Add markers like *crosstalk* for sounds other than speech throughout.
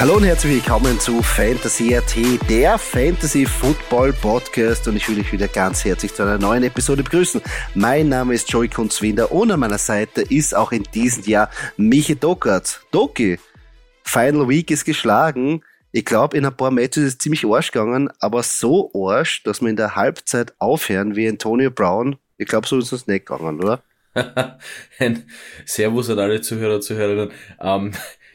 Hallo und herzlich willkommen zu Fantasy AT, der Fantasy Football Podcast und ich will dich wieder ganz herzlich zu einer neuen Episode begrüßen. Mein Name ist Joey Kunzwinder und an meiner Seite ist auch in diesem Jahr Michi Dockert. Doki, Final Week ist geschlagen. Ich glaube, in ein paar Matches ist es ziemlich arsch gegangen, aber so arsch, dass wir in der Halbzeit aufhören wie Antonio Brown. Ich glaube, so ist es nicht gegangen, oder? *laughs* Servus an alle Zuhörer und Zuhörerinnen. Ähm,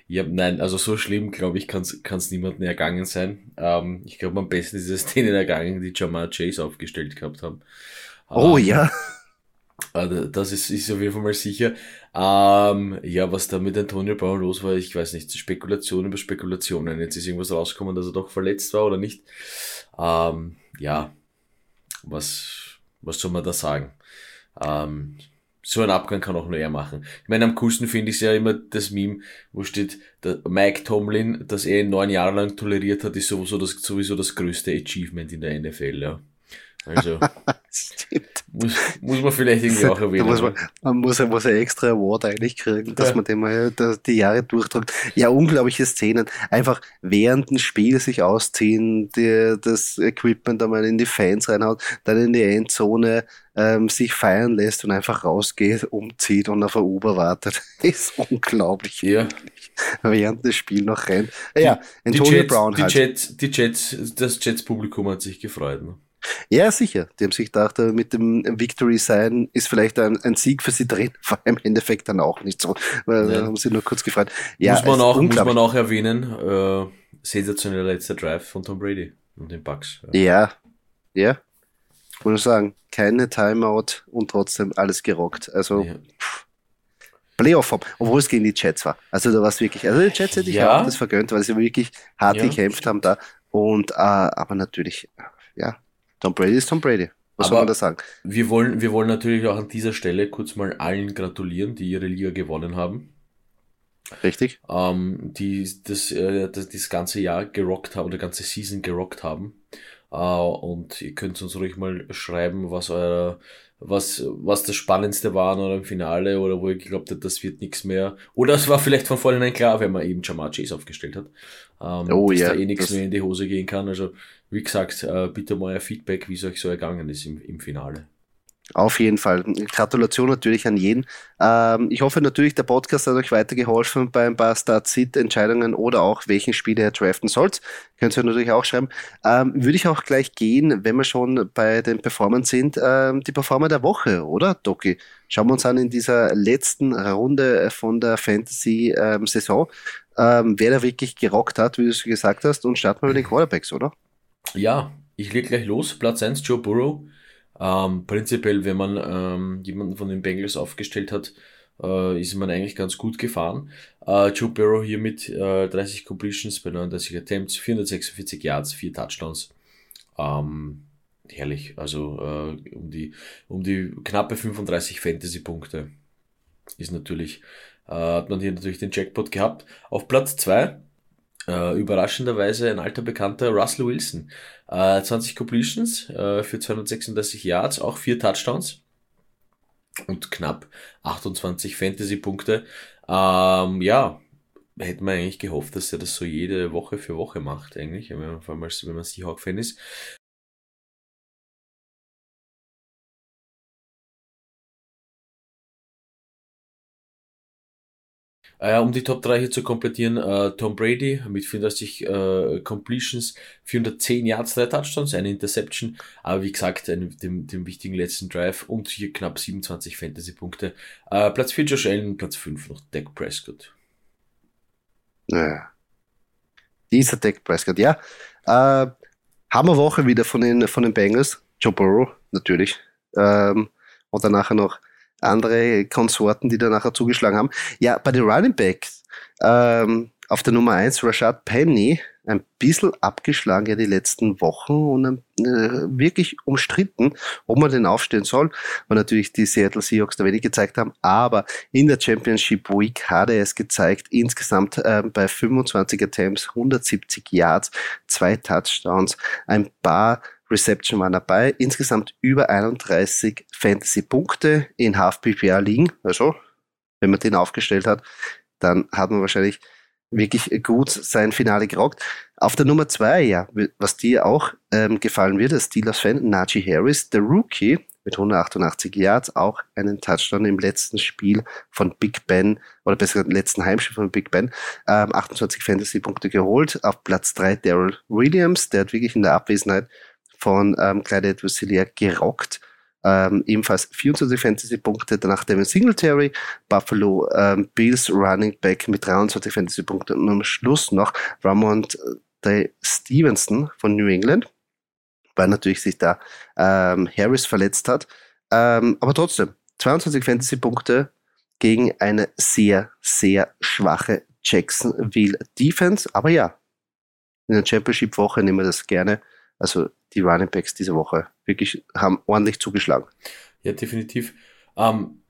ja, nein, also so schlimm, glaube ich, kann es niemandem ergangen sein. Ähm, ich glaube, am besten ist es *laughs* denen ergangen, die Jamar Chase aufgestellt gehabt haben. Oh ähm, ja. *laughs* Also das ist, ist auf jeden Fall mal sicher. Ähm, ja, was da mit Antonio Brown los war, ich weiß nicht, Spekulationen über Spekulationen. Jetzt ist irgendwas rausgekommen, dass er doch verletzt war oder nicht. Ähm, ja, was, was soll man da sagen? Ähm, so ein Abgang kann auch nur er machen. Ich meine, am coolsten finde ich ja immer das Meme, wo steht, Mike Tomlin, das er neun Jahre lang toleriert hat, ist sowieso das, sowieso das größte Achievement in der NFL, ja. Also, *laughs* muss, muss man vielleicht irgendwie auch erwähnen. muss man, man muss, ja muss ein extra Award eigentlich kriegen, dass ja. man dem mal die Jahre durchdrückt. Ja, unglaubliche Szenen. Einfach während dem Spiel sich ausziehen, die, das Equipment einmal in die Fans reinhaut, dann in die Endzone ähm, sich feiern lässt und einfach rausgeht, umzieht und auf ein Uber wartet. *laughs* ist unglaublich. Ja. Während des Spiels noch rennt. Ja, die, Antonio die Jets, Brown halt. Die Jets, die Jets, das Jets-Publikum hat sich gefreut. Ne? Ja, sicher. Die haben sich gedacht, äh, mit dem Victory sein ist vielleicht ein, ein Sieg für sie drin, *laughs* vor allem im Endeffekt dann auch nicht so. Weil, da haben sie nur kurz gefreut. Ja, muss, man auch, muss man auch erwähnen, äh, sensationeller letzter Drive von Tom Brady und den Bucks. Ja, ja. ja. Muss ich sagen, keine Timeout und trotzdem alles gerockt. Also, ja. Playoff-Form, obwohl es gegen die Jets war. Also da war es wirklich, also die Jets hätte ich ja. auch das vergönnt, weil sie wirklich hart ja. gekämpft haben da. Und äh, aber natürlich, ja, Tom Brady ist Tom Brady. Was Aber soll man da sagen? Wir wollen, wir wollen natürlich auch an dieser Stelle kurz mal allen gratulieren, die ihre Liga gewonnen haben. Richtig. Ähm, die das, äh, das, das ganze Jahr gerockt haben, oder ganze Season gerockt haben. Äh, und ihr könnt uns ruhig mal schreiben, was euer was, was das Spannendste war oder im Finale oder wo ihr geglaubt habt, das wird nichts mehr. Oder es war vielleicht von vornherein klar, wenn man eben Jamar Chase aufgestellt hat, ähm, oh, dass ja, da eh nichts mehr in die Hose gehen kann. Also, wie gesagt, äh, bitte mal ein Feedback, wie es euch so ergangen ist im, im Finale. Auf jeden Fall. Gratulation natürlich an jeden. Ähm, ich hoffe natürlich, der Podcast hat euch weitergeholfen bei ein paar Start-Sit-Entscheidungen oder auch welchen Spieler ihr draften sollt. Könnt ihr natürlich auch schreiben. Ähm, würde ich auch gleich gehen, wenn wir schon bei den Performern sind, ähm, die Performer der Woche, oder, Doki? Schauen wir uns an in dieser letzten Runde von der Fantasy-Saison, ähm, wer da wirklich gerockt hat, wie du es gesagt hast, und starten wir mit den Quarterbacks, oder? Ja, ich leg gleich los. Platz 1, Joe Burrow. Ähm, prinzipiell, wenn man ähm, jemanden von den Bengals aufgestellt hat, äh, ist man eigentlich ganz gut gefahren. Äh, Joe Burrow hier mit äh, 30 Completions bei 39 Attempts, 446 Yards, 4 Touchdowns. Ähm, herrlich, also äh, um, die, um die knappe 35 Fantasy-Punkte ist natürlich, äh, hat man hier natürlich den Jackpot gehabt. Auf Platz 2 äh, überraschenderweise ein alter Bekannter, Russell Wilson. Äh, 20 Completions äh, für 236 Yards, auch vier Touchdowns und knapp 28 Fantasy-Punkte. Ähm, ja, hätte man eigentlich gehofft, dass er das so jede Woche für Woche macht, eigentlich, wenn man, vor allem als, wenn man Seahawk-Fan ist. Äh, um die Top 3 hier zu komplettieren, äh, Tom Brady mit 34 äh, Completions, 410 Yards, 3 Touchdowns, eine Interception, aber wie gesagt, ein, dem, dem wichtigen letzten Drive und hier knapp 27 Fantasy-Punkte. Äh, Platz 4 Josh Allen, Platz 5 noch Dak Prescott. Naja. Dieser Dak Prescott, ja. Äh, Hammerwoche wieder von den, von den Bengals. Joe Burrow, natürlich. Ähm, und dann nachher noch andere Konsorten, die da nachher zugeschlagen haben. Ja, bei den Running Backs, ähm, auf der Nummer 1 Rashad Penny, ein bisschen abgeschlagen ja die letzten Wochen und äh, wirklich umstritten, ob man den aufstellen soll, weil natürlich die Seattle Seahawks da wenig gezeigt haben, aber in der Championship Week hat er es gezeigt, insgesamt äh, bei 25 Attempts, 170 Yards, zwei Touchdowns, ein paar Reception waren dabei. Insgesamt über 31 Fantasy-Punkte in Half-PPA liegen. Also, wenn man den aufgestellt hat, dann hat man wahrscheinlich wirklich gut sein Finale gerockt. Auf der Nummer zwei, ja, was dir auch ähm, gefallen wird, als Steelers-Fan, Najee Harris, der Rookie mit 188 Yards, auch einen Touchdown im letzten Spiel von Big Ben, oder besser gesagt, im letzten Heimspiel von Big Ben, ähm, 28 Fantasy-Punkte geholt. Auf Platz drei Daryl Williams, der hat wirklich in der Abwesenheit von ähm, Clyde edwards gerockt ähm, ebenfalls 24 Fantasy-Punkte, danach Devin Singletary, Buffalo ähm, Bills Running Back mit 23 Fantasy-Punkten und am Schluss noch Ramond äh, Stevenson von New England, weil natürlich sich da ähm, Harris verletzt hat. Ähm, aber trotzdem, 22 Fantasy-Punkte gegen eine sehr, sehr schwache Jacksonville Defense. Aber ja, in der Championship-Woche nehmen wir das gerne. Also die Running Backs diese Woche wirklich haben ordentlich zugeschlagen. Ja, definitiv. Ähm,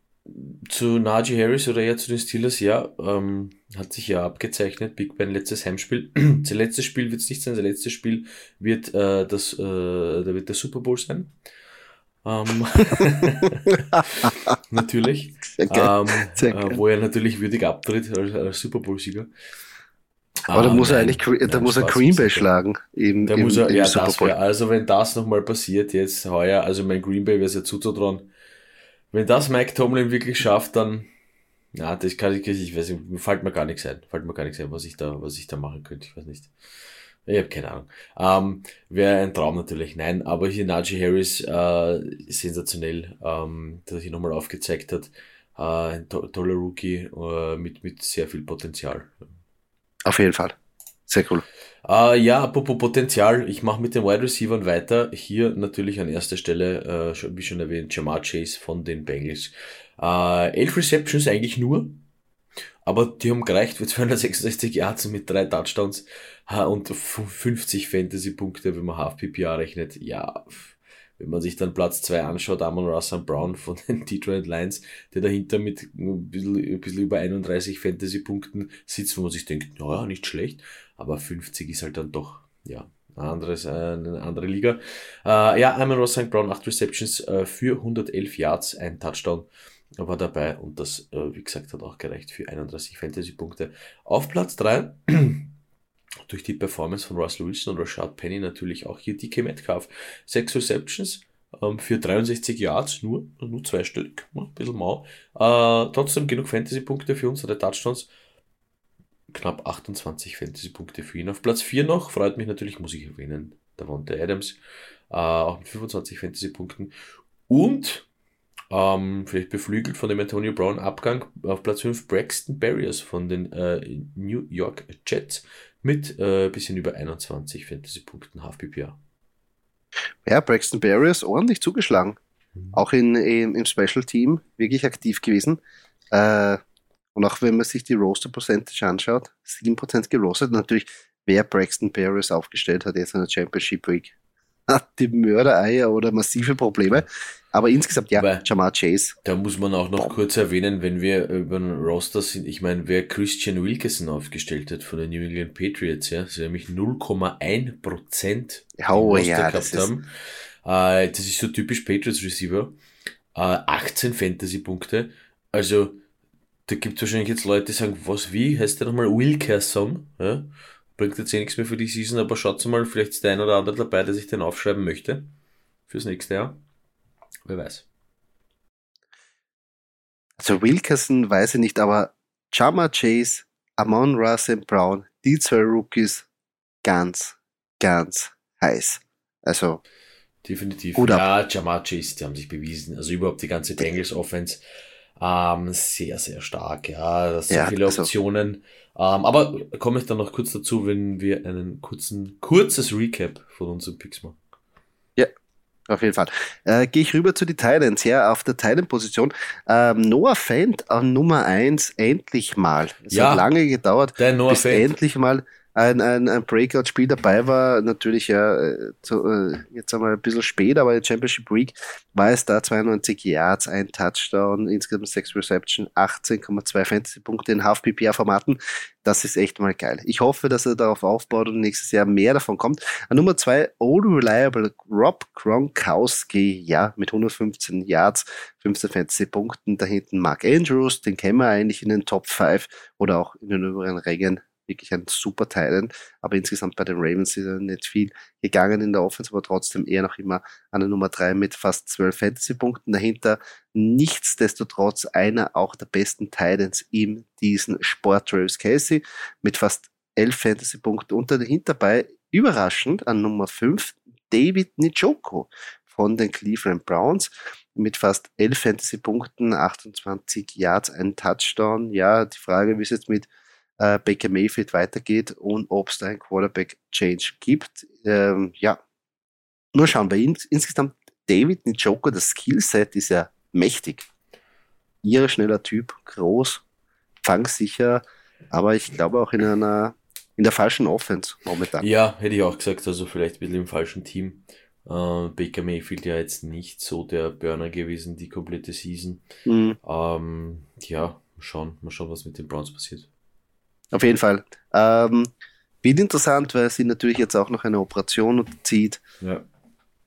zu Najee Harris oder eher zu den Steelers, ja, ähm, hat sich ja abgezeichnet. Big Ben letztes Heimspiel. *clears throat* sein letztes Spiel wird es nicht sein. Sein letztes Spiel wird äh, das, äh, da wird der Super Bowl sein. Ähm, *laughs* *laughs* natürlich. Ähm, äh, wo er natürlich würdig abtritt als, als Super Bowl-Sieger. Aber ah, da muss er eigentlich, da muss er Green Bay schlagen. Im, da im, muss er, im ja, Super das wär, also wenn das nochmal passiert jetzt heuer, also mein Green Bay wäre es ja zuzutrauen. Wenn das Mike Tomlin wirklich schafft, dann, ja, das kann ich, ich weiß nicht, fällt mir gar nichts ein, fällt mir gar nichts ein, was ich da, was ich da machen könnte, ich weiß nicht. Ich habe keine Ahnung. Ähm, Wäre ein Traum natürlich. Nein, aber hier Najee Harris, äh, sensationell, ähm, dass er hier nochmal aufgezeigt hat. Äh, ein to toller Rookie äh, mit, mit sehr viel Potenzial. Auf jeden Fall. Sehr cool. Uh, ja, apropos Potenzial, ich mache mit den Wide Receivers weiter. Hier natürlich an erster Stelle, äh, wie schon erwähnt, Jamar Chase von den Bengals. Uh, elf Receptions eigentlich nur, aber die haben gereicht für 266 Yards mit drei Touchdowns uh, und 50 Fantasy-Punkte, wenn man Half PPA rechnet. Ja, wenn man sich dann Platz 2 anschaut, Amon Russell Brown *laughs* von den Detroit Lions, der dahinter mit ein bisschen, ein bisschen über 31 Fantasy-Punkten sitzt, wo man sich denkt, naja, nicht schlecht, aber 50 ist halt dann doch, ja, ein anderes, äh, eine andere Liga. Äh, ja, Amon Russell Brown, 8 Receptions äh, für 111 Yards, ein Touchdown war dabei und das, äh, wie gesagt, hat auch gereicht für 31 Fantasy-Punkte. Auf Platz 3 *clears throat* durch die Performance von Russell Wilson und Rashad Penny natürlich auch hier DK Metcalf. Sechs Receptions ähm, für 63 Yards, nur, nur zweistellig, ein bisschen mau. Äh, trotzdem genug Fantasy-Punkte für unsere Touchdowns. Knapp 28 Fantasy-Punkte für ihn. Auf Platz 4 noch, freut mich natürlich, muss ich erwähnen, Davonte Adams, äh, auch mit 25 Fantasy-Punkten. Und ähm, vielleicht beflügelt von dem Antonio Brown Abgang auf Platz 5 Braxton Barriers von den äh, New York Jets mit äh, bisschen über 21 Fantasy-Punkten Half-PPA. Ja, Braxton Barriers ordentlich zugeschlagen. Mhm. Auch in, in, im Special Team wirklich aktiv gewesen. Äh, und auch wenn man sich die Roster Percentage anschaut, 7% gerostet. Natürlich, wer Braxton Barriers aufgestellt hat jetzt in der Championship Week, hat die Mördereier oder massive Probleme. Aber insgesamt ja, Aber Jamar Chase. Da muss man auch noch Boah. kurz erwähnen, wenn wir über den Roster sind, ich meine, wer Christian Wilkerson aufgestellt hat von den New England Patriots, ja, sie nämlich 0,1 Prozent oh, ja, gehabt das haben. Äh, das ist so typisch Patriots Receiver. Äh, 18 Fantasy-Punkte. Also, da gibt es wahrscheinlich jetzt Leute, die sagen, was, wie, heißt der nochmal Wilkerson? Ja? Bringt jetzt eh nichts mehr für die Season, aber schaut mal, vielleicht ist der ein oder andere dabei, der sich den aufschreiben möchte. Fürs nächste Jahr. Wer weiß. Also Wilkerson weiß ich nicht, aber Chama Chase, Amon Russell Brown, die zwei Rookies, ganz, ganz heiß. Also. Definitiv. Gut ja, Jamar Chase, die haben sich bewiesen. Also überhaupt die ganze Bengals Offense. Ähm, sehr, sehr stark. Ja, das sind ja, viele also Optionen. Ähm, aber komme ich dann noch kurz dazu, wenn wir einen kurzen, kurzes Recap von unseren Picks machen. Auf jeden Fall. Äh, Gehe ich rüber zu den Titans. Ja, auf der Titan-Position. Ähm, Noah Fent an Nummer 1, endlich mal. Es ja, hat lange gedauert, bis Fent. endlich mal ein, ein, ein Breakout-Spiel dabei war. Natürlich ja äh, zu, äh, jetzt einmal ein bisschen spät, aber in Championship Week war es da 92 Yards, ein Touchdown, insgesamt 6 Reception, 18,2 Fantasy-Punkte in Half-PPR-Formaten. Das ist echt mal geil. Ich hoffe, dass er darauf aufbaut und nächstes Jahr mehr davon kommt. An Nummer 2, Old Reliable Rob Gronkowski, ja, mit 115 Yards, 15 Fantasy-Punkten. Da hinten Mark Andrews, den kennen wir eigentlich in den Top 5 oder auch in den oberen Rängen wirklich ein super Talent, aber insgesamt bei den Ravens ist er nicht viel gegangen in der Offense, aber trotzdem eher noch immer an der Nummer drei mit fast zwölf Fantasy-Punkten dahinter. Nichtsdestotrotz einer auch der besten Titans in diesem Sport, Travis Casey, mit fast elf Fantasy-Punkten und dahinter bei überraschend an Nummer fünf David Njoku von den Cleveland Browns mit fast 11 Fantasy-Punkten, 28 Yards, ein Touchdown. Ja, die Frage, wie es jetzt mit äh, Baker Mayfield weitergeht und ob es da ein Quarterback-Change gibt. Ähm, ja, nur schauen wir ins insgesamt David Njoku, das Skillset ist ja mächtig. Ihre schneller Typ, groß, fangsicher, aber ich glaube auch in einer in der falschen Offense momentan. Ja, hätte ich auch gesagt, also vielleicht ein bisschen im falschen Team. Uh, Baker Mayfield ja jetzt nicht so der Burner gewesen, die komplette Season. Mhm. Ähm, ja, mal schauen, mal schauen, was mit den Browns passiert. Auf jeden Fall. Ähm, wird interessant, weil sie natürlich jetzt auch noch eine Operation zieht. Ja.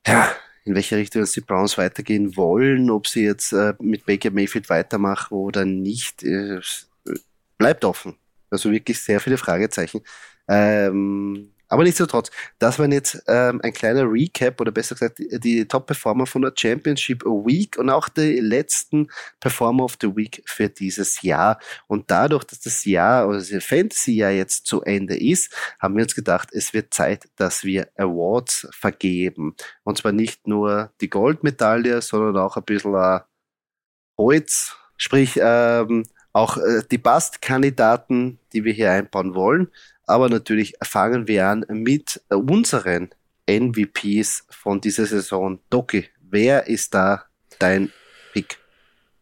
ja in welche Richtung die Browns weitergehen wollen, ob sie jetzt äh, mit Baker Mayfield weitermachen oder nicht, äh, bleibt offen. Also wirklich sehr viele Fragezeichen. Ähm, aber nichtsdestotrotz, das war jetzt ähm, ein kleiner Recap oder besser gesagt die, die Top-Performer von der Championship Week und auch die letzten Performer of the Week für dieses Jahr. Und dadurch, dass das Jahr oder das Fantasy-Jahr jetzt zu Ende ist, haben wir uns gedacht, es wird Zeit, dass wir Awards vergeben. Und zwar nicht nur die Goldmedaille, sondern auch ein bisschen äh, Holz, sprich ähm, auch äh, die Bastkandidaten, die wir hier einbauen wollen. Aber natürlich fangen wir an mit unseren MVPs von dieser Saison. Doki, wer ist da dein Pick?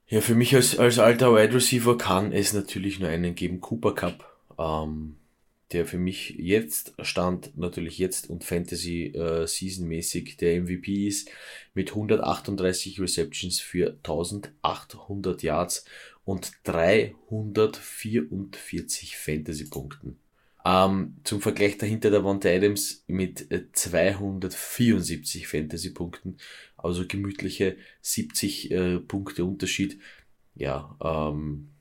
Ja, für mich als, als alter Wide Receiver kann es natürlich nur einen geben, Cooper Cup, ähm, der für mich jetzt stand, natürlich jetzt und Fantasy äh, Season mäßig der MVP ist, mit 138 Receptions für 1800 Yards und 344 Fantasy-Punkten. Ähm, zum Vergleich dahinter der Wante Adams mit 274 äh, Fantasy-Punkten, also gemütliche 70 äh, Punkte Unterschied. Ja, ähm,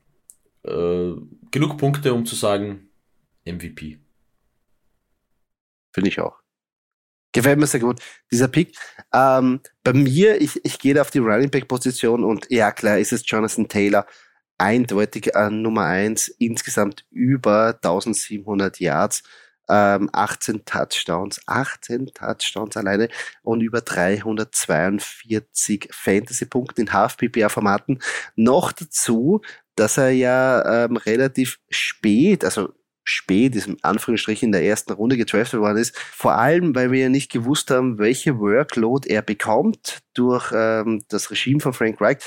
äh, genug Punkte, um zu sagen, MVP. Finde ich auch. Gefällt mir sehr gut, dieser Pick. Ähm, bei mir, ich, ich gehe auf die Running Back Position und ja, klar, ist es Jonathan Taylor eindeutig an Nummer eins insgesamt über 1700 Yards, ähm, 18 Touchdowns, 18 Touchdowns alleine und über 342 Fantasy-Punkte in Half-PPA-Formaten. Noch dazu, dass er ja ähm, relativ spät, also spät ist in Anführungsstrichen in der ersten Runde getraftet worden ist. Vor allem, weil wir ja nicht gewusst haben, welche Workload er bekommt durch ähm, das Regime von Frank Reich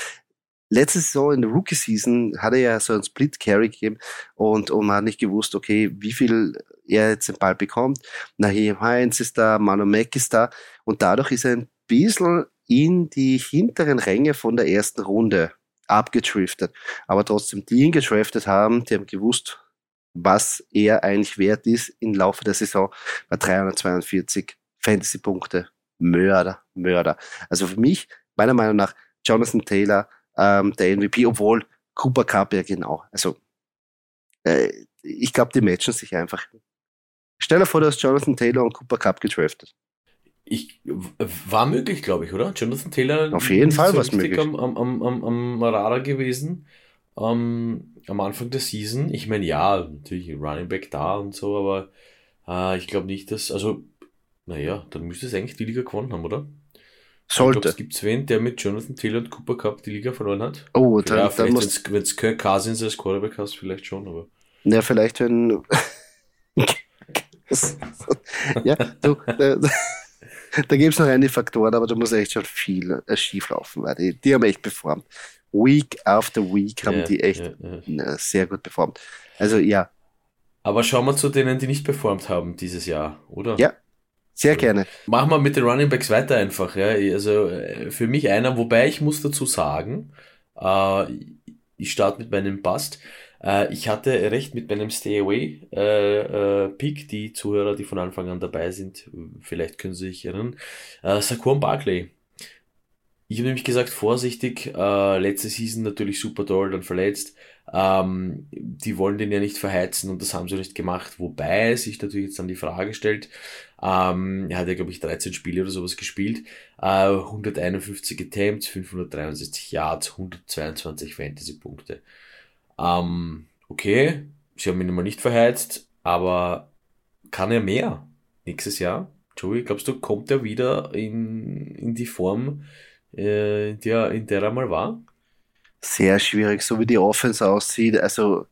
letzte Saison in der Rookie-Season hat er ja so einen Split-Carry gegeben und, und man hat nicht gewusst, okay, wie viel er jetzt den Ball bekommt. Naheem Heinz ist da, Manu Mack ist da und dadurch ist er ein bisschen in die hinteren Ränge von der ersten Runde abgetriftet. Aber trotzdem, die ihn getraftet haben, die haben gewusst, was er eigentlich wert ist im Laufe der Saison bei 342 Fantasy-Punkte. Mörder, Mörder. Also für mich, meiner Meinung nach, Jonathan Taylor ähm, der MVP, obwohl Cooper Cup ja genau. Also äh, ich glaube, die matchen sich einfach. Stell dir vor, du hast Jonathan Taylor und Cooper Cup gedraftet. Ich, war möglich, glaube ich, oder? Jonathan Taylor. Auf jeden Fall so was möglich. Am, am, am, am Radar gewesen. Ähm, am Anfang der Season. Ich meine, ja, natürlich Running Back da und so, aber äh, ich glaube nicht, dass, also, naja, dann müsste es eigentlich die Liga gewonnen haben, oder? Sollte. Gibt es wen, der mit Jonathan Taylor und Cooper Cup die Liga verloren hat? Oh, dann, ja, dann muss. Wenn es Kirk Cousins als Quarterback hast, vielleicht schon, aber. Ja, vielleicht, wenn. *laughs* ja, du. Da, da gibt es noch einige Faktoren, aber da muss echt schon viel äh, schief laufen, weil die, die haben echt performt. Week after Week haben ja, die echt ja, ja. sehr gut performt. Also ja. Aber schauen wir zu denen, die nicht performt haben dieses Jahr, oder? Ja, sehr gerne. Machen wir mit den Running Backs weiter einfach. Ja. Also äh, für mich einer, wobei ich muss dazu sagen, äh, ich starte mit meinem Bust. Äh, ich hatte recht mit meinem Stay Away äh, äh, Pick. Die Zuhörer, die von Anfang an dabei sind, vielleicht können Sie sich erinnern. Äh, Saquon Barkley. Ich habe nämlich gesagt, vorsichtig, äh, letzte Season natürlich super toll, dann verletzt. Ähm, die wollen den ja nicht verheizen und das haben sie nicht gemacht. Wobei sich natürlich jetzt dann die Frage stellt, ähm, er hat ja, glaube ich, 13 Spiele oder sowas gespielt, äh, 151 Attempts, 563 Yards, 122 Fantasy-Punkte. Ähm, okay, sie haben ihn immer nicht verheizt, aber kann er mehr nächstes Jahr? Joey, glaubst du, kommt er wieder in, in die Form, äh, in, der, in der er mal war? Sehr schwierig, so wie die Offense aussieht. Also,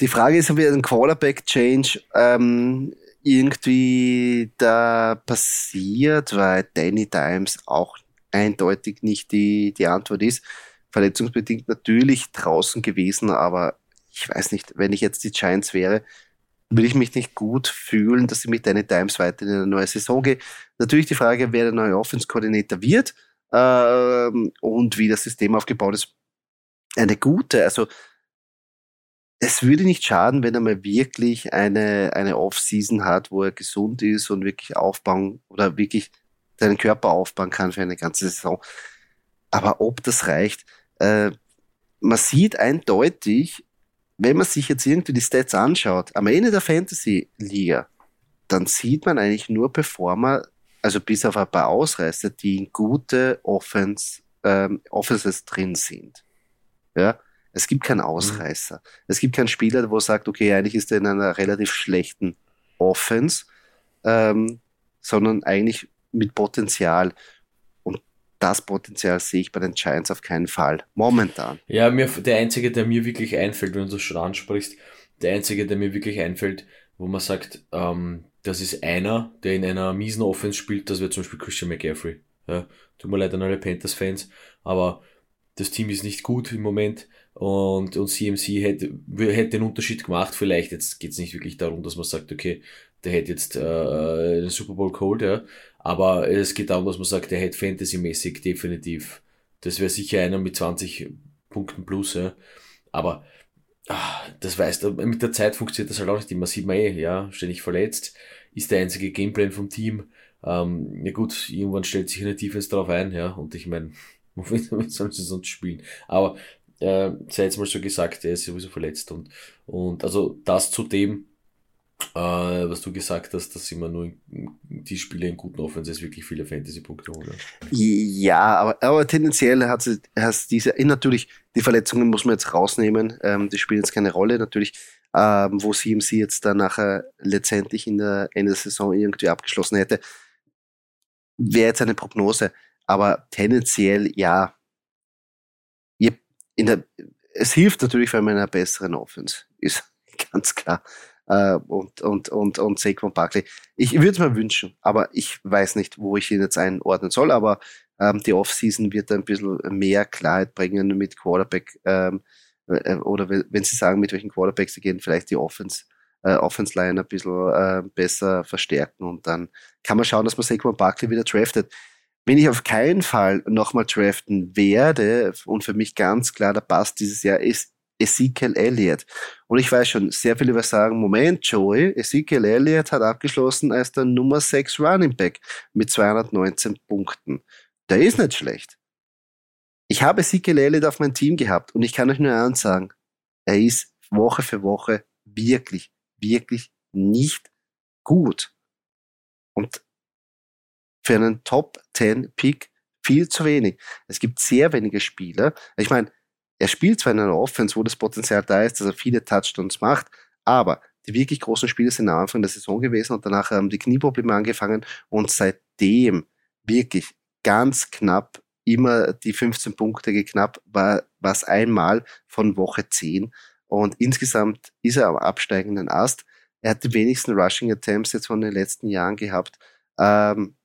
die Frage ist, ob wir einen Quarterback-Change ähm, irgendwie da passiert, weil Danny Dimes auch eindeutig nicht die, die Antwort ist. Verletzungsbedingt natürlich draußen gewesen, aber ich weiß nicht, wenn ich jetzt die Giants wäre, würde ich mich nicht gut fühlen, dass ich mit Danny Dimes weiter in eine neue Saison gehe. Natürlich die Frage, wer der neue Offense-Koordinator wird ähm, und wie das System aufgebaut ist. Eine gute, also es würde nicht schaden, wenn er mal wirklich eine, eine Off-Season hat, wo er gesund ist und wirklich aufbauen oder wirklich seinen Körper aufbauen kann für eine ganze Saison. Aber ob das reicht, äh, man sieht eindeutig, wenn man sich jetzt irgendwie die Stats anschaut, am Ende der Fantasy-Liga, dann sieht man eigentlich nur Performer, also bis auf ein paar Ausreißer, die in gute Offense, ähm, Offenses drin sind. Ja, es gibt keinen. Ausreißer. Mhm. Es gibt keinen Spieler, wo sagt, okay, eigentlich ist er in einer relativ schlechten Offense, ähm, sondern eigentlich mit Potenzial das Potenzial sehe ich bei den Giants auf keinen Fall. Momentan. Ja, mir, der einzige, der mir wirklich einfällt, wenn du schon ansprichst, der einzige, der mir wirklich einfällt, wo man sagt, ähm, das ist einer, der in einer miesen Offense spielt, das wäre zum Beispiel Christian McCaffrey. Ja, tut mir leid an alle Panthers-Fans, aber das Team ist nicht gut im Moment und, und CMC hätte, hätte den Unterschied gemacht. Vielleicht, jetzt geht es nicht wirklich darum, dass man sagt, okay, der hätte jetzt äh, den Super Bowl geholt, ja, aber es geht darum, dass man sagt, der hätte Fantasy-mäßig definitiv. Das wäre sicher einer mit 20 Punkten plus. Ja. Aber das weißt du, mit der Zeit funktioniert das halt auch nicht immer. Sieht man eh, ja, ständig verletzt. Ist der einzige Gameplan vom Team. Ähm, ja gut, irgendwann stellt sich eine Defense drauf ein, ja. Und ich meine, *laughs* womit sollen sie sonst spielen? Aber äh, sei jetzt mal so gesagt, er ist sowieso verletzt. Und, und also das zu dem, äh, was du gesagt hast, dass immer nur die Spieler in guten Offenses wirklich viele Fantasy-Punkte holen. Ja, aber, aber tendenziell hat es diese, natürlich, die Verletzungen muss man jetzt rausnehmen, ähm, die spielen jetzt keine Rolle, natürlich, ähm, wo CMC jetzt dann nachher letztendlich in der Ende der Saison irgendwie abgeschlossen hätte, wäre jetzt eine Prognose, aber tendenziell ja, in der, es hilft natürlich, wenn man in einer besseren Offense ist, *laughs* ganz klar äh, und, und, und, und Saquon Barkley. Ich würde es mir wünschen, aber ich weiß nicht, wo ich ihn jetzt einordnen soll, aber ähm, die Offseason wird ein bisschen mehr Klarheit bringen mit Quarterback ähm, äh, oder wenn sie sagen, mit welchen Quarterbacks sie gehen, vielleicht die Offense äh, Offense Line ein bisschen äh, besser verstärken und dann kann man schauen, dass man Saquon Barkley wieder draftet. Wenn ich auf keinen Fall nochmal draften werde und für mich ganz klar der Pass dieses Jahr ist Ezekiel Elliott. Und ich weiß schon, sehr viele werden sagen, Moment, Joey, Ezekiel Elliott hat abgeschlossen als der Nummer 6 Running Back mit 219 Punkten. Der ist nicht schlecht. Ich habe Ezekiel Elliott auf mein Team gehabt und ich kann euch nur eins sagen, er ist Woche für Woche wirklich, wirklich nicht gut. Und für einen Top 10 Pick viel zu wenig. Es gibt sehr wenige Spieler. Ich meine, er spielt zwar in einer Offense, wo das Potenzial da ist, dass er viele Touchdowns macht, aber die wirklich großen Spiele sind am Anfang der Saison gewesen und danach haben die Knieprobleme angefangen und seitdem wirklich ganz knapp immer die 15 Punkte geknappt, war was einmal von Woche 10 und insgesamt ist er am absteigenden Ast. Er hat die wenigsten Rushing Attempts jetzt von den letzten Jahren gehabt. Ähm,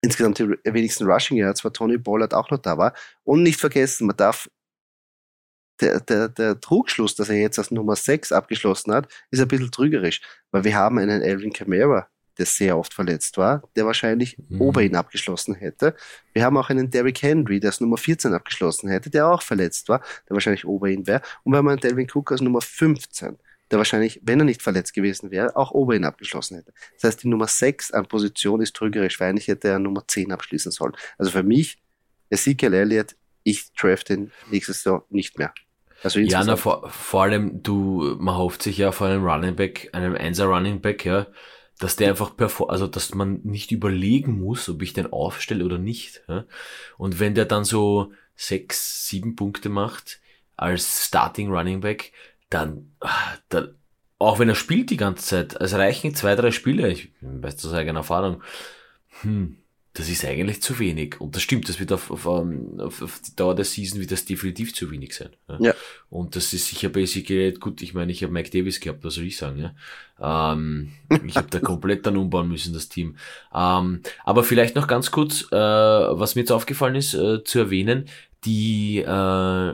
insgesamt die wenigsten Rushing Yards, weil Tony Bollard auch noch da war. Und nicht vergessen, man darf der, der, der Trugschluss, dass er jetzt als Nummer 6 abgeschlossen hat, ist ein bisschen trügerisch, weil wir haben einen Alvin Kamara, der sehr oft verletzt war, der wahrscheinlich mhm. ober ihn abgeschlossen hätte. Wir haben auch einen Derrick Henry, der als Nummer 14 abgeschlossen hätte, der auch verletzt war, der wahrscheinlich ober ihn wäre. Und wir haben einen Delvin Cook als Nummer 15, der wahrscheinlich, wenn er nicht verletzt gewesen wäre, auch ober ihn abgeschlossen hätte. Das heißt, die Nummer 6 an Position ist trügerisch, weil eigentlich hätte er Nummer 10 abschließen sollen. Also für mich, Ezekiel Elliott, ich draft ihn nächstes Jahr nicht mehr. Also ja, na, vor, vor allem, du, man hofft sich ja vor einem Running Back, einem Einser Running Back, ja, dass der einfach perform, also dass man nicht überlegen muss, ob ich den aufstelle oder nicht. Ja? Und wenn der dann so sechs, sieben Punkte macht als Starting Running Back, dann, dann auch wenn er spielt die ganze Zeit, es reichen zwei, drei Spiele, ich weiß das aus eigener Erfahrung, hm, das ist eigentlich zu wenig. Und das stimmt, das wird auf, auf, ähm, auf, auf die Dauer der Season wird das definitiv zu wenig sein. Ja. ja. Und das ist sicher basically gut. Ich meine, ich habe Mike Davis gehabt, was soll ich sagen, ja. Ähm, ich habe da *laughs* komplett dann umbauen müssen, das Team. Ähm, aber vielleicht noch ganz kurz, äh, was mir jetzt aufgefallen ist, äh, zu erwähnen, die äh,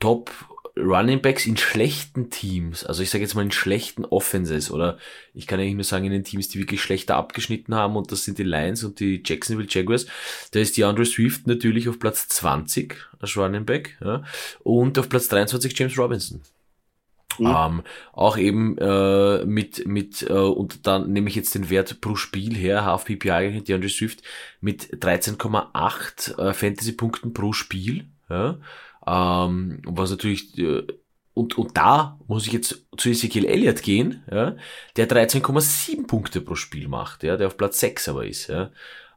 Top Running Backs in schlechten Teams, also ich sage jetzt mal in schlechten Offenses oder ich kann eigentlich nur sagen in den Teams, die wirklich schlechter abgeschnitten haben und das sind die Lions und die Jacksonville Jaguars, da ist die Andre Swift natürlich auf Platz 20 als Running Back ja, und auf Platz 23 James Robinson. Mhm. Ähm, auch eben äh, mit, mit äh, und dann nehme ich jetzt den Wert pro Spiel her, Half PPI, die Andre Swift mit 13,8 äh, Fantasy-Punkten pro Spiel. Ja. Ähm, was natürlich, äh, und, und da muss ich jetzt zu Ezekiel Elliott gehen, ja, der 13,7 Punkte pro Spiel macht, ja, der auf Platz 6 aber ist. Ja.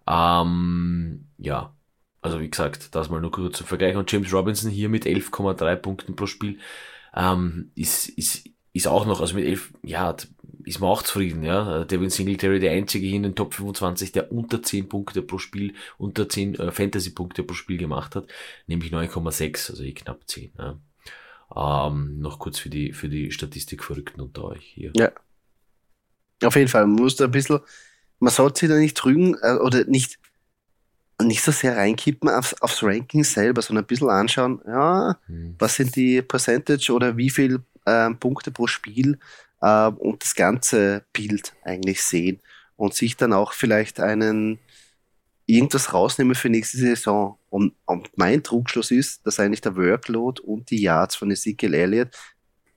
Ähm, ja, also wie gesagt, das mal nur kurz zum Vergleich. Und James Robinson hier mit 11,3 Punkten pro Spiel ähm, ist, ist, ist auch noch, also mit 11, ja, ist man auch zufrieden, ja. Devin Singletary, der einzige hier in den Top 25, der unter 10 Punkte pro Spiel, unter 10 äh, Fantasy-Punkte pro Spiel gemacht hat, nämlich 9,6, also eh knapp 10. Ja. Ähm, noch kurz für die, für die Statistikverrückten unter euch hier. Ja. Auf jeden Fall, man muss da ein bisschen, man sollte sich da nicht trügen äh, oder nicht, nicht so sehr reinkippen aufs, aufs Ranking selber, sondern ein bisschen anschauen, ja, hm. was sind die Percentage oder wie viel äh, Punkte pro Spiel äh, und das ganze Bild eigentlich sehen und sich dann auch vielleicht einen irgendwas rausnehmen für nächste Saison. Und, und mein Trugschluss ist, dass eigentlich der Workload und die Yards von Ezekiel Elliott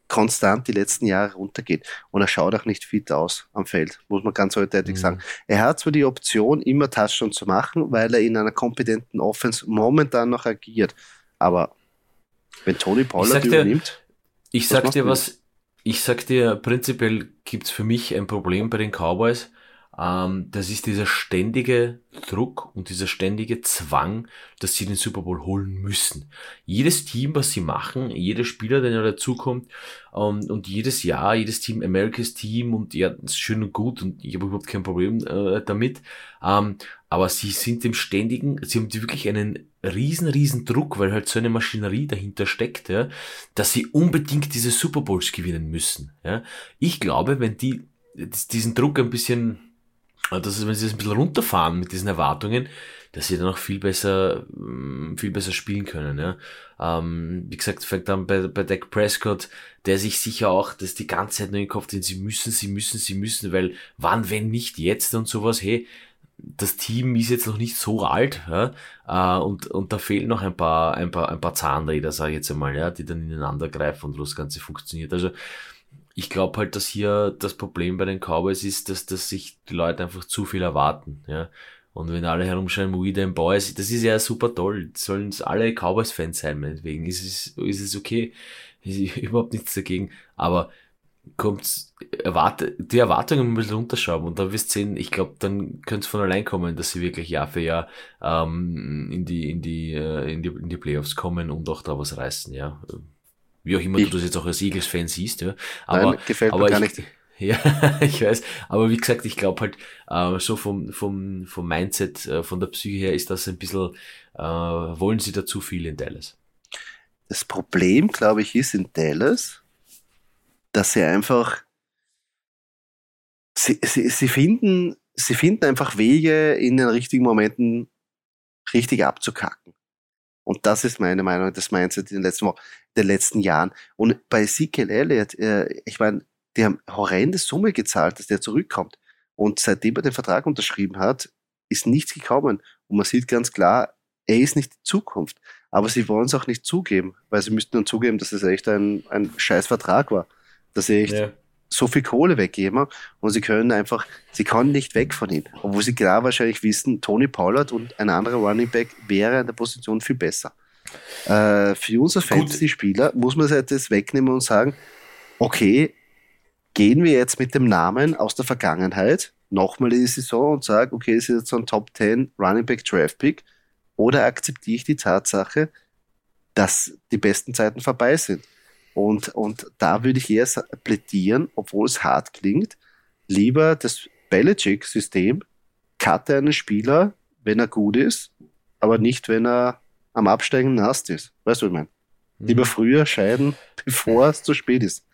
konstant die letzten Jahre runtergeht. Und er schaut auch nicht fit aus am Feld, muss man ganz eindeutig mhm. sagen. Er hat zwar die Option, immer Touchdown zu machen, weil er in einer kompetenten Offense momentan noch agiert. Aber wenn Tony Pollard übernimmt. Ich sag dir was, ich sag dir, prinzipiell gibt's für mich ein Problem bei den Cowboys. Ähm, das ist dieser ständige Druck und dieser ständige Zwang, dass sie den Super Bowl holen müssen. Jedes Team, was sie machen, jeder Spieler, der dazukommt ähm, und jedes Jahr, jedes Team, Americas Team und ja, schön und gut und ich habe überhaupt kein Problem äh, damit. Ähm, aber sie sind dem ständigen, sie haben wirklich einen riesen, riesen Druck, weil halt so eine Maschinerie dahinter steckt, ja, dass sie unbedingt diese Super Bowls gewinnen müssen. Ja. Ich glaube, wenn die diesen Druck ein bisschen dass ist, wenn sie das ein bisschen runterfahren mit diesen Erwartungen, dass sie dann auch viel besser, mm, viel besser spielen können. Ja. Ähm, wie gesagt, fängt dann bei, bei Dak Prescott, der sich sicher auch das die ganze Zeit nur in den Kopf, den sie müssen, sie müssen, sie müssen, weil wann, wenn nicht jetzt und sowas, hey, das Team ist jetzt noch nicht so alt, ja, äh, und, und da fehlen noch ein paar, ein paar, ein paar Zahnräder, sage ich jetzt einmal, ja, die dann ineinander greifen und wo das Ganze funktioniert. Also ich glaube halt, dass hier das Problem bei den Cowboys ist, dass, dass sich die Leute einfach zu viel erwarten, ja. Und wenn alle herumschreien, We them boys, das ist ja super toll. Sollen es alle Cowboys-Fans sein, meinetwegen. Ist es, ist es okay. Ist *laughs* überhaupt nichts dagegen. Aber kommt, erwarte, die Erwartungen ein bisschen unterschrauben und dann wirst du sehen, ich glaube, dann könnte es von allein kommen, dass sie wirklich Jahr für Jahr ähm, in, die, in, die, äh, in, die, in die Playoffs kommen und auch da was reißen, ja. Wie auch immer ich, du das jetzt auch als Eagles-Fan siehst, ja. Aber, nein, gefällt aber mir gar ich, nicht. *laughs* Ja, ich weiß. Aber wie gesagt, ich glaube halt, äh, so vom, vom, vom Mindset, äh, von der Psyche her ist das ein bisschen, äh, wollen sie da zu viel in Dallas. Das Problem, glaube ich, ist in Dallas, dass sie einfach, sie, sie, sie finden, sie finden einfach Wege, in den richtigen Momenten richtig abzukacken. Und das ist meine Meinung, das Mindset in den letzten, Wochen, in den letzten Jahren. Und bei Ezekiel Elliott, äh, ich meine, die haben horrende Summe gezahlt, dass der zurückkommt. Und seitdem er den Vertrag unterschrieben hat, ist nichts gekommen. Und man sieht ganz klar, er ist nicht die Zukunft. Aber sie wollen es auch nicht zugeben, weil sie müssten dann zugeben, dass es echt ein, ein scheiß Vertrag war. dass sie echt Ja. So viel Kohle weggeben und sie können einfach, sie können nicht weg von ihm. Obwohl sie klar wahrscheinlich wissen, Tony Pollard und ein anderer Running Back wäre in der Position viel besser. Äh, für uns als Gut. Fantasy-Spieler muss man sich das wegnehmen und sagen, okay, gehen wir jetzt mit dem Namen aus der Vergangenheit nochmal in die Saison und sagen, okay, das ist jetzt so ein Top 10 Running Back Draft Pick oder akzeptiere ich die Tatsache, dass die besten Zeiten vorbei sind? Und, und da würde ich eher plädieren, obwohl es hart klingt, lieber das Belichick-System, cutte einen Spieler, wenn er gut ist, aber nicht, wenn er am absteigenden Ast ist. Weißt du, was ich meine? Lieber früher scheiden, *laughs* bevor es zu spät ist.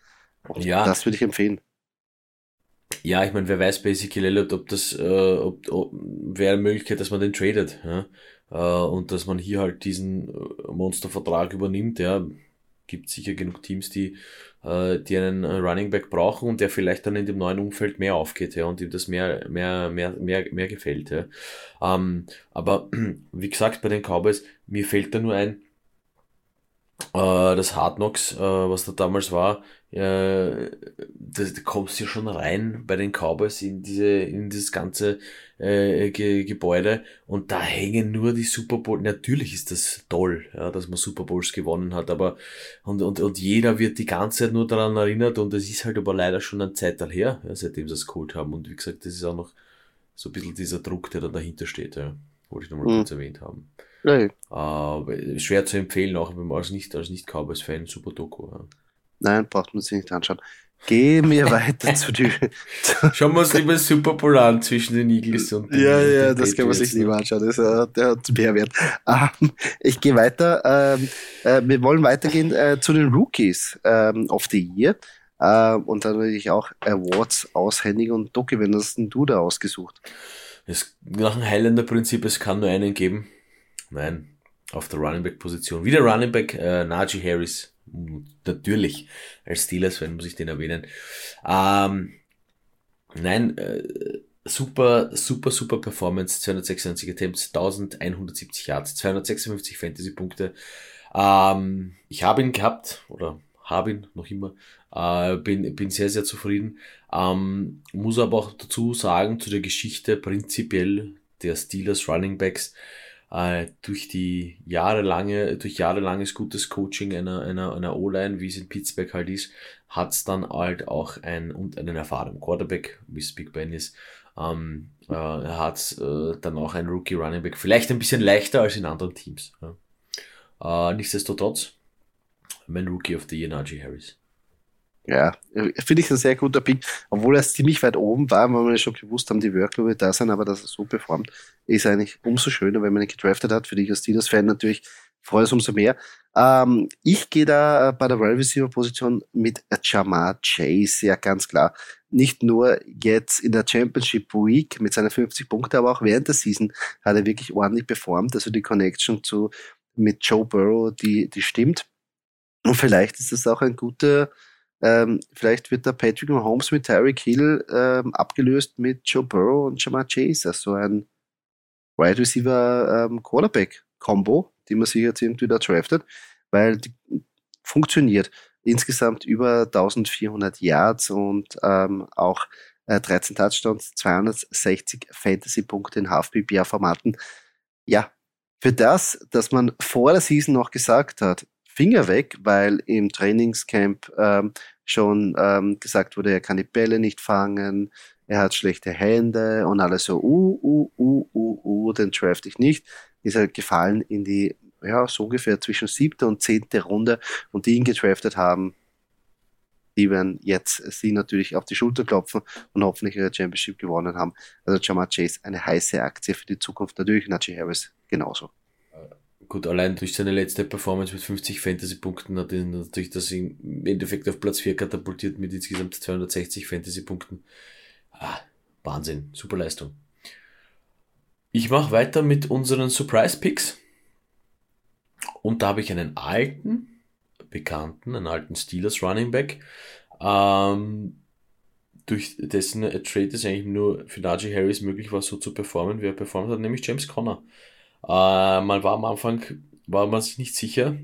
Und Ja. Das würde ich empfehlen. Ja, ich meine, wer weiß Elliott, ob das, äh, ob, ob wäre eine Möglichkeit, dass man den tradet, ja? äh, und dass man hier halt diesen äh, Monstervertrag übernimmt, ja, gibt sicher genug Teams, die, äh, die einen äh, Running Back brauchen und der vielleicht dann in dem neuen Umfeld mehr aufgeht, ja, und ihm das mehr, mehr, mehr, mehr, mehr gefällt, ja. Ähm, aber *clears throat* wie gesagt, bei den Cowboys, mir fällt da nur ein, das Hard Knocks, äh, was da damals war, äh, da, da kommst du ja schon rein bei den Cowboys in diese, in dieses ganze äh, Ge Gebäude und da hängen nur die Super Bowl. Natürlich ist das toll, ja, dass man Super Bowls gewonnen hat, aber und, und, und jeder wird die ganze Zeit nur daran erinnert und es ist halt aber leider schon ein Zeitalter her, ja, seitdem sie es geholt haben. Und wie gesagt, das ist auch noch so ein bisschen dieser Druck, der da dahinter steht, ja. Wollte ich nochmal Mhm. kurz erwähnt haben. Nee, Aber schwer zu empfehlen, auch wenn man als nicht, als nicht Cowboys-Fan, super Doku. Ja. nein, braucht man sich nicht anschauen. Gehen wir *laughs* weiter zu den. Schauen wir uns lieber Super Bowl an zwischen den Eagles und den Ja, ja, den das kann man sich ne? lieber anschauen. Das, äh, der hat Mehrwert. Ähm, ich gehe weiter. Ähm, äh, wir wollen weitergehen äh, zu den Rookies ähm, of the Year. Ähm, und dann würde ich auch Awards aushändigen. Und Doki, wenn hast denn du da ausgesucht? Es, nach dem Highlander-Prinzip, es kann nur einen geben. Nein, auf der Running Back-Position. Wieder Running Back, äh, Najee Harris. Natürlich, als Steelers-Fan muss ich den erwähnen. Ähm, nein, äh, super, super, super Performance. 296 Attempts, 1170 Yards, 256 Fantasy-Punkte. Ähm, ich habe ihn gehabt, oder habe ihn noch immer. Äh, bin, bin sehr, sehr zufrieden. Ähm, muss aber auch dazu sagen, zu der Geschichte prinzipiell der Steelers Running Backs, äh, durch die jahrelange, durch jahrelanges gutes Coaching einer, einer, einer O-Line, wie es in Pittsburgh halt ist, hat's dann halt auch ein, und einen erfahrenen Quarterback, wie es Big Ben ist, ähm, äh, hat äh, dann auch ein Rookie Running Back, vielleicht ein bisschen leichter als in anderen Teams. Ja. Äh, nichtsdestotrotz, mein Rookie of the Year, Najee Harris. Ja, finde ich ein sehr guter Pick, obwohl er ziemlich weit oben war, weil wir schon gewusst haben, die Workload wird da sein, aber dass er so performt, ist eigentlich umso schöner, wenn man ihn gedraftet hat. Für dich als Steelers-Fan natürlich freut es umso mehr. Ähm, ich gehe da äh, bei der Wide Receiver Position mit Jamar Chase, ja ganz klar. Nicht nur jetzt in der Championship Week mit seinen 50 Punkten, aber auch während der Season hat er wirklich ordentlich performt. Also die Connection zu mit Joe Burrow, die, die stimmt. Und vielleicht ist das auch ein guter ähm, vielleicht wird der Patrick Mahomes mit Tyreek Hill ähm, abgelöst mit Joe Burrow und Jamar Chase, also ein Wide Receiver ähm, Quarterback Combo, die man sich jetzt irgendwie da draftet, weil die funktioniert. Insgesamt über 1400 Yards und ähm, auch äh, 13 Touchdowns, 260 Fantasy-Punkte in Half-PPR-Formaten. Ja, für das, dass man vor der Season noch gesagt hat, Finger weg, weil im Trainingscamp ähm, schon ähm, gesagt wurde, er kann die Bälle nicht fangen, er hat schlechte Hände und alles so, uh, uh, uh, uh, uh, den draft ich nicht. Ist er gefallen in die, ja, so ungefähr zwischen siebte und zehnte Runde und die ihn gedraftet haben, die werden jetzt sie natürlich auf die Schulter klopfen und hoffentlich ihre Championship gewonnen haben. Also Jamar Chase, eine heiße Aktie für die Zukunft. Natürlich Najee Harris genauso. Gut, allein durch seine letzte Performance mit 50 Fantasy-Punkten hat ihn natürlich das im Endeffekt auf Platz 4 katapultiert mit insgesamt 260 Fantasy-Punkten. Ah, Wahnsinn, super Leistung. Ich mache weiter mit unseren Surprise-Picks. Und da habe ich einen alten, bekannten, einen alten Steelers Running Back, ähm, durch dessen Trade es eigentlich nur für Najee Harris möglich war, so zu performen, wie er performt hat, nämlich James Conner. Äh, man war am Anfang, war man sich nicht sicher,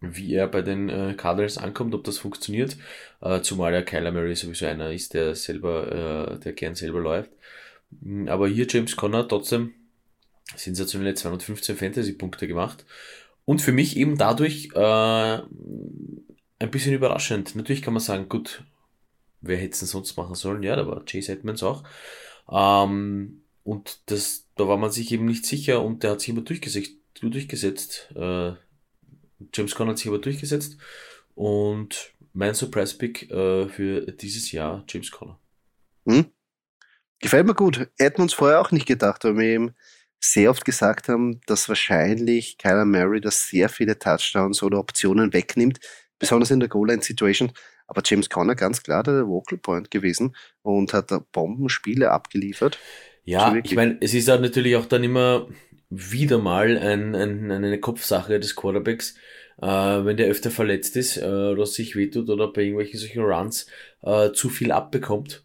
wie er bei den äh, Cardinals ankommt, ob das funktioniert. Äh, zumal ja Kyler Murray sowieso einer ist, der selber, äh, der gern selber läuft. Hm, aber hier James Conner trotzdem sensationelle 215 Fantasy-Punkte gemacht. Und für mich eben dadurch äh, ein bisschen überraschend. Natürlich kann man sagen, gut, wer hätte es denn sonst machen sollen? Ja, da war Chase Edmonds auch. Ähm, und das, da war man sich eben nicht sicher und der hat sich immer durchgesetzt. durchgesetzt. Äh, James Conner hat sich aber durchgesetzt. Und mein Surprise-Pick äh, für dieses Jahr, James Conner. Hm? Gefällt mir gut. Hätten uns vorher auch nicht gedacht, weil wir eben sehr oft gesagt haben, dass wahrscheinlich Kyler Murray das sehr viele Touchdowns oder Optionen wegnimmt, besonders in der Goal-Line-Situation. Aber James Conner ganz klar der Vocal Point gewesen und hat da Bombenspiele abgeliefert. Ja, ich meine, es ist halt natürlich auch dann immer wieder mal ein, ein, eine Kopfsache des Quarterbacks, äh, wenn der öfter verletzt ist äh, oder sich wehtut oder bei irgendwelchen solchen Runs äh, zu viel abbekommt.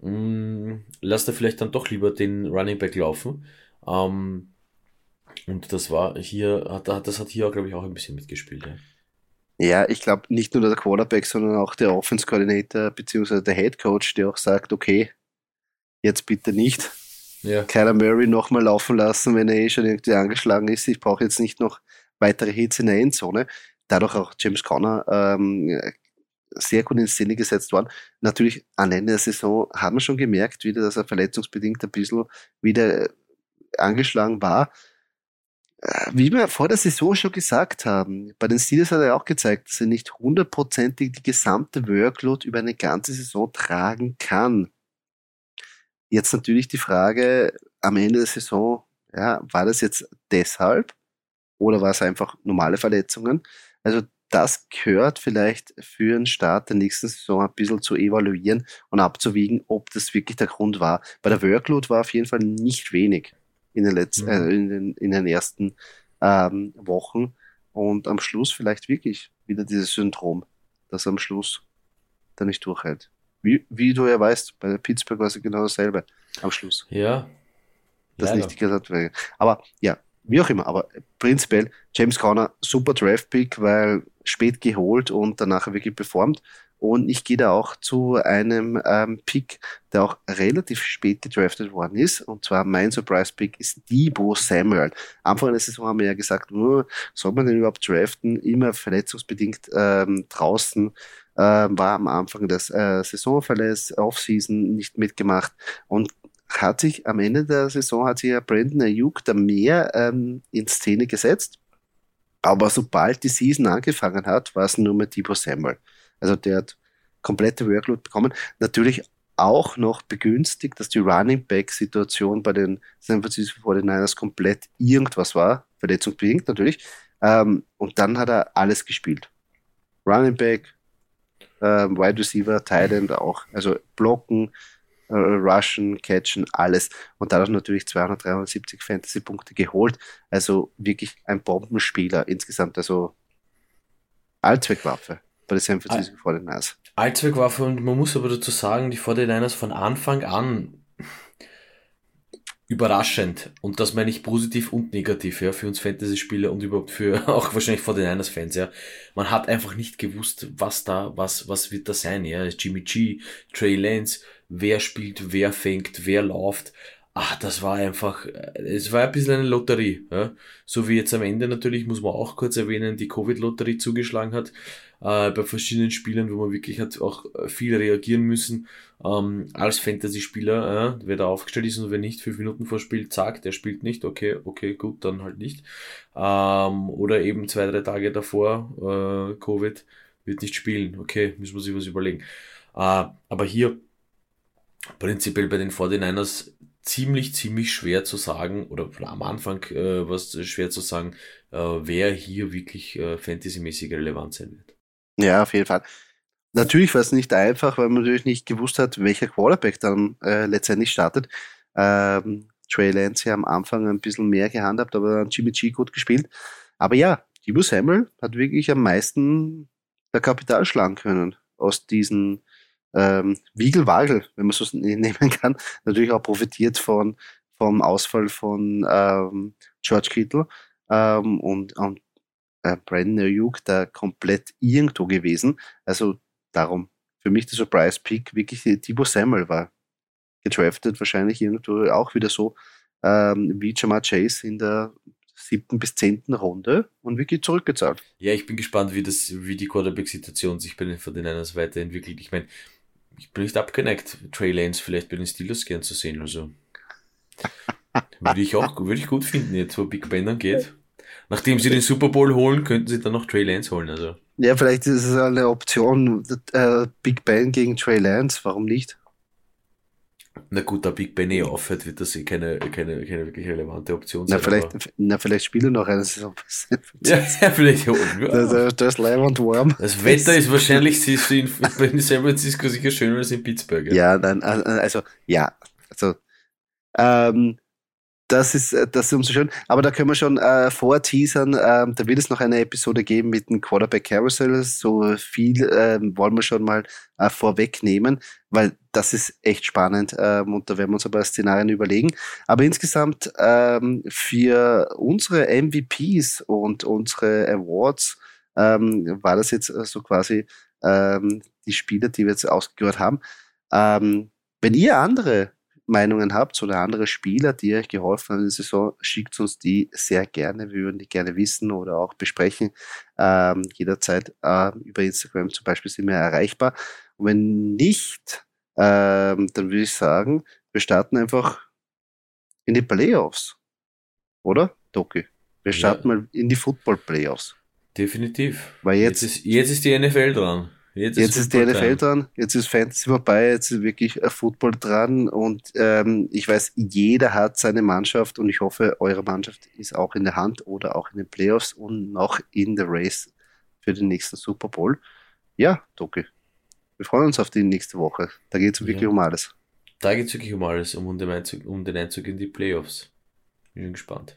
Mh, mm, lasst er vielleicht dann doch lieber den Running Back laufen. Ähm, und das war hier, hat, das hat hier, glaube ich, auch ein bisschen mitgespielt. Ja. Ja, ich glaube nicht nur der Quarterback, sondern auch der Offense Coordinator bzw. der Head Coach, der auch sagt, okay, jetzt bitte nicht ja. Kyler Murray nochmal laufen lassen, wenn er eh schon irgendwie angeschlagen ist. Ich brauche jetzt nicht noch weitere Hits in der Endzone. Dadurch auch James Conner ähm, sehr gut in Szene gesetzt worden. Natürlich am Ende der Saison haben wir schon gemerkt, wieder, dass er verletzungsbedingt ein bisschen wieder angeschlagen war. Äh, wie wir vor der Saison schon gesagt haben, bei den Steelers hat er auch gezeigt, dass er nicht hundertprozentig die gesamte Workload über eine ganze Saison tragen kann. Jetzt natürlich die Frage am Ende der Saison, ja, war das jetzt deshalb oder war es einfach normale Verletzungen? Also das gehört vielleicht für den Start der nächsten Saison ein bisschen zu evaluieren und abzuwiegen, ob das wirklich der Grund war. Bei der Workload war auf jeden Fall nicht wenig in den letzten, mhm. äh, in, den, in den ersten ähm, Wochen. Und am Schluss vielleicht wirklich wieder dieses Syndrom, das am Schluss dann nicht durchhält. Wie, wie du ja weißt, bei der Pittsburgh war es genau dasselbe am Schluss. Ja. Das nicht gesagt wurde. Aber ja, wie auch immer, aber prinzipiell James Conner, super Draft-Pick, weil spät geholt und danach wirklich performt. Und ich gehe da auch zu einem ähm, Pick, der auch relativ spät gedraftet worden ist. Und zwar mein Surprise-Pick ist Debo Samuel. Anfang der Saison haben wir ja gesagt, oh, soll man den überhaupt draften? Immer verletzungsbedingt ähm, draußen. Äh, war am Anfang des äh, Saisonverlass, Offseason nicht mitgemacht und hat sich am Ende der Saison hat sich ja Brandon Ayuk da mehr ähm, in Szene gesetzt. Aber sobald die Season angefangen hat, war es nur mit Debo Samuel. Also der hat komplette Workload bekommen. Natürlich auch noch begünstigt, dass die Running Back Situation bei den San Francisco 49ers komplett irgendwas war, verletzungsbedingt natürlich. Ähm, und dann hat er alles gespielt. Running Back, ähm, Wide Receiver, Thailand auch, also blocken, äh, rushen, catchen, alles. Und dadurch natürlich 273 Fantasy-Punkte geholt. Also wirklich ein Bombenspieler insgesamt, also Allzweckwaffe bei den San Francisco 49ers. Allzweckwaffe und man muss aber dazu sagen, die 49ers von Anfang an überraschend. Und das meine ich positiv und negativ, ja, für uns Fantasy-Spieler und überhaupt für *laughs* auch wahrscheinlich 49ers-Fans, ja. Man hat einfach nicht gewusst, was da, was, was wird da sein, ja. Jimmy G, Trey Lance, wer spielt, wer fängt, wer läuft. Ah, das war einfach, es war ein bisschen eine Lotterie. Ja? So wie jetzt am Ende natürlich, muss man auch kurz erwähnen, die Covid-Lotterie zugeschlagen hat äh, bei verschiedenen Spielern, wo man wirklich hat auch viel reagieren müssen. Ähm, als Fantasy-Spieler, äh, wer da aufgestellt ist und wer nicht fünf Minuten vor Spiel, zack, der spielt nicht, okay, okay, gut, dann halt nicht. Ähm, oder eben zwei, drei Tage davor, äh, Covid, wird nicht spielen, okay, müssen wir sich was überlegen. Äh, aber hier prinzipiell bei den 49ers ziemlich, ziemlich schwer zu sagen, oder am Anfang äh, was schwer zu sagen, äh, wer hier wirklich äh, fantasymäßig relevant sein wird. Ja, auf jeden Fall. Natürlich war es nicht einfach, weil man natürlich nicht gewusst hat, welcher Quarterback dann äh, letztendlich startet. Ähm, Trey Lance ja am Anfang ein bisschen mehr gehandhabt, aber dann Jimmy G gut gespielt. Aber ja, Dibu Samuel hat wirklich am meisten der Kapital schlagen können aus diesen ähm, Wiegelwagel, wenn man so *laughs* nehmen kann, natürlich auch profitiert von vom Ausfall von ähm, George Kittle ähm, und, und äh, Brandon Ayuk da komplett irgendwo gewesen. Also darum für mich der Surprise Pick wirklich Thibaut Samuel war gedraftet, wahrscheinlich irgendwo auch wieder so ähm, wie Jamar Chase in der siebten bis zehnten Runde und wirklich zurückgezahlt. Ja, ich bin gespannt, wie das, wie die Quarterback-Situation sich bei den 49ers weiterentwickelt. Ich meine, ich bin nicht abgeneigt, Trey Lance vielleicht bei den Steelers gern zu sehen, also. *laughs* würde ich auch, würde ich gut finden, jetzt wo Big Ben dann geht. Nachdem sie den Super Bowl holen, könnten sie dann noch Trey Lance holen, also. Ja, vielleicht ist es eine Option, äh, Big Ben gegen Trey Lance, warum nicht? Na gut, da Big Ben eh aufhört, wird das eh keine, keine, keine wirklich relevante Option sein. Na, vielleicht, na, vielleicht spielen noch eine Saison. *laughs* ja, ja, vielleicht. Ja. Das, das ist live und warm. Das Wetter ist wahrscheinlich siehst du in, in San Francisco sicher schöner als in Pittsburgh. Ja, nein, also, ja, also, ähm, das ist, äh, das ist umso schön. Aber da können wir schon äh, vorteasern. Äh, da wird es noch eine Episode geben mit dem Quarterback Carousel. So viel äh, wollen wir schon mal äh, vorwegnehmen, weil das ist echt spannend. Äh, und da werden wir uns aber Szenarien überlegen. Aber insgesamt ähm, für unsere MVPs und unsere Awards ähm, war das jetzt äh, so quasi ähm, die Spieler, die wir jetzt ausgehört haben. Ähm, wenn ihr andere Meinungen habt oder andere Spieler, die euch geholfen haben in der Saison, schickt uns die sehr gerne. Wir würden die gerne wissen oder auch besprechen. Ähm, jederzeit äh, über Instagram zum Beispiel sind wir erreichbar. Und wenn nicht, ähm, dann würde ich sagen, wir starten einfach in die Playoffs. Oder, Doki? Wir starten ja. mal in die Football Playoffs. Definitiv. Weil jetzt, jetzt, ist, jetzt ist die NFL dran. Jetzt, jetzt ist, ist die NFL dran. jetzt ist Fantasy vorbei, jetzt ist wirklich Football dran und ähm, ich weiß, jeder hat seine Mannschaft und ich hoffe, eure Mannschaft ist auch in der Hand oder auch in den Playoffs und noch in der Race für den nächsten Super Bowl. Ja, Doki, wir freuen uns auf die nächste Woche. Da geht es wirklich ja. um alles. Da geht es wirklich um alles, um den, Einzug, um den Einzug in die Playoffs. Bin gespannt.